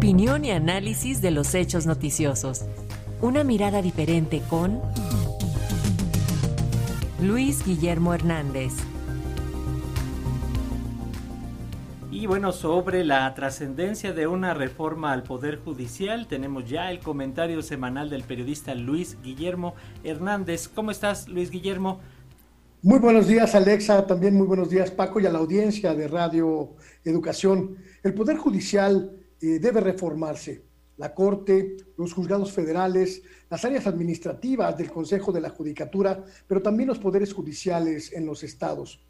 Opinión y análisis de los hechos noticiosos. Una mirada diferente con Luis Guillermo Hernández. Y bueno, sobre la trascendencia de una reforma al Poder Judicial, tenemos ya el comentario semanal del periodista Luis Guillermo Hernández. ¿Cómo estás, Luis Guillermo? Muy buenos días, Alexa. También muy buenos días, Paco, y a la audiencia de Radio Educación. El Poder Judicial eh, debe reformarse. La Corte, los juzgados federales, las áreas administrativas del Consejo de la Judicatura, pero también los poderes judiciales en los estados.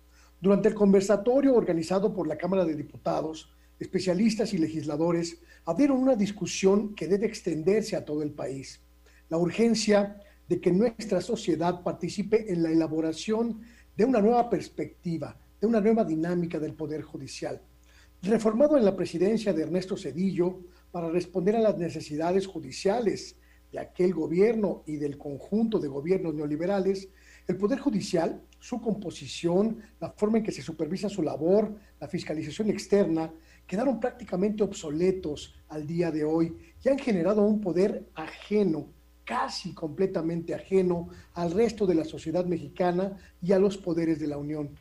Durante el conversatorio organizado por la Cámara de Diputados, especialistas y legisladores abrieron una discusión que debe extenderse a todo el país. La urgencia de que nuestra sociedad participe en la elaboración de una nueva perspectiva, de una nueva dinámica del Poder Judicial. Reformado en la presidencia de Ernesto Cedillo para responder a las necesidades judiciales de aquel gobierno y del conjunto de gobiernos neoliberales, el Poder Judicial su composición, la forma en que se supervisa su labor, la fiscalización externa, quedaron prácticamente obsoletos al día de hoy y han generado un poder ajeno, casi completamente ajeno al resto de la sociedad mexicana y a los poderes de la Unión.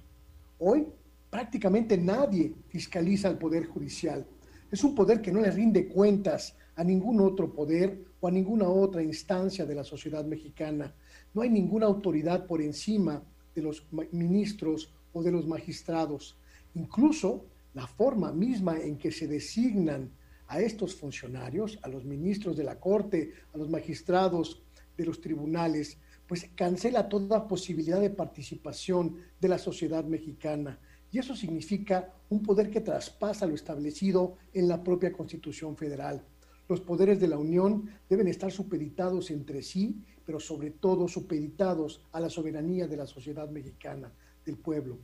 Hoy prácticamente nadie fiscaliza al Poder Judicial. Es un poder que no le rinde cuentas a ningún otro poder o a ninguna otra instancia de la sociedad mexicana. No hay ninguna autoridad por encima de los ministros o de los magistrados. Incluso la forma misma en que se designan a estos funcionarios, a los ministros de la Corte, a los magistrados de los tribunales, pues cancela toda posibilidad de participación de la sociedad mexicana. Y eso significa un poder que traspasa lo establecido en la propia Constitución Federal. Los poderes de la Unión deben estar supeditados entre sí pero sobre todo supeditados a la soberanía de la sociedad mexicana, del pueblo.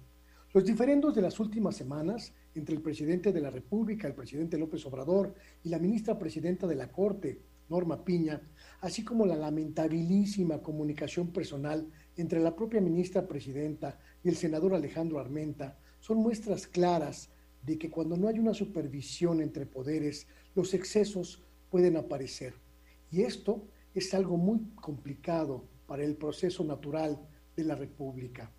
Los diferendos de las últimas semanas entre el presidente de la República, el presidente López Obrador, y la ministra presidenta de la Corte, Norma Piña, así como la lamentabilísima comunicación personal entre la propia ministra presidenta y el senador Alejandro Armenta, son muestras claras de que cuando no hay una supervisión entre poderes, los excesos pueden aparecer. Y esto es algo muy complicado para el proceso natural de la República.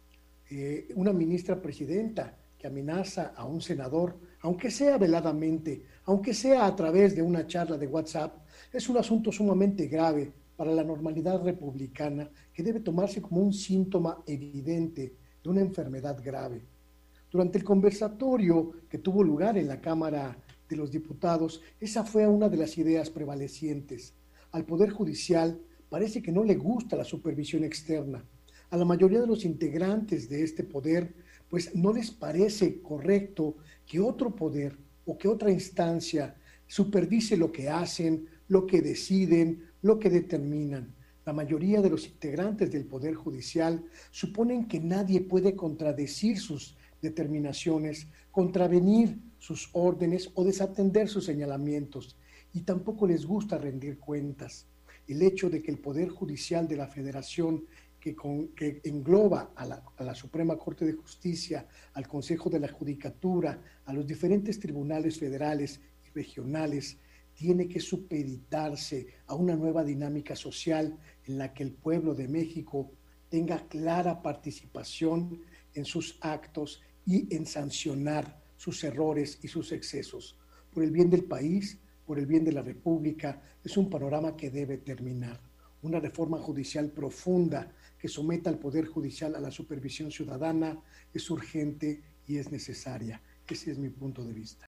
Eh, una ministra presidenta que amenaza a un senador, aunque sea veladamente, aunque sea a través de una charla de WhatsApp, es un asunto sumamente grave para la normalidad republicana que debe tomarse como un síntoma evidente de una enfermedad grave. Durante el conversatorio que tuvo lugar en la Cámara de los Diputados, esa fue una de las ideas prevalecientes al Poder Judicial parece que no le gusta la supervisión externa. A la mayoría de los integrantes de este poder, pues no les parece correcto que otro poder o que otra instancia supervise lo que hacen, lo que deciden, lo que determinan. La mayoría de los integrantes del Poder Judicial suponen que nadie puede contradecir sus determinaciones, contravenir sus órdenes o desatender sus señalamientos y tampoco les gusta rendir cuentas. El hecho de que el Poder Judicial de la Federación, que, que engloba a la, a la Suprema Corte de Justicia, al Consejo de la Judicatura, a los diferentes tribunales federales y regionales, tiene que supeditarse a una nueva dinámica social en la que el pueblo de México tenga clara participación en sus actos y en sancionar sus errores y sus excesos. Por el bien del país, por el bien de la República, es un panorama que debe terminar. Una reforma judicial profunda que someta al Poder Judicial a la supervisión ciudadana es urgente y es necesaria. Ese es mi punto de vista.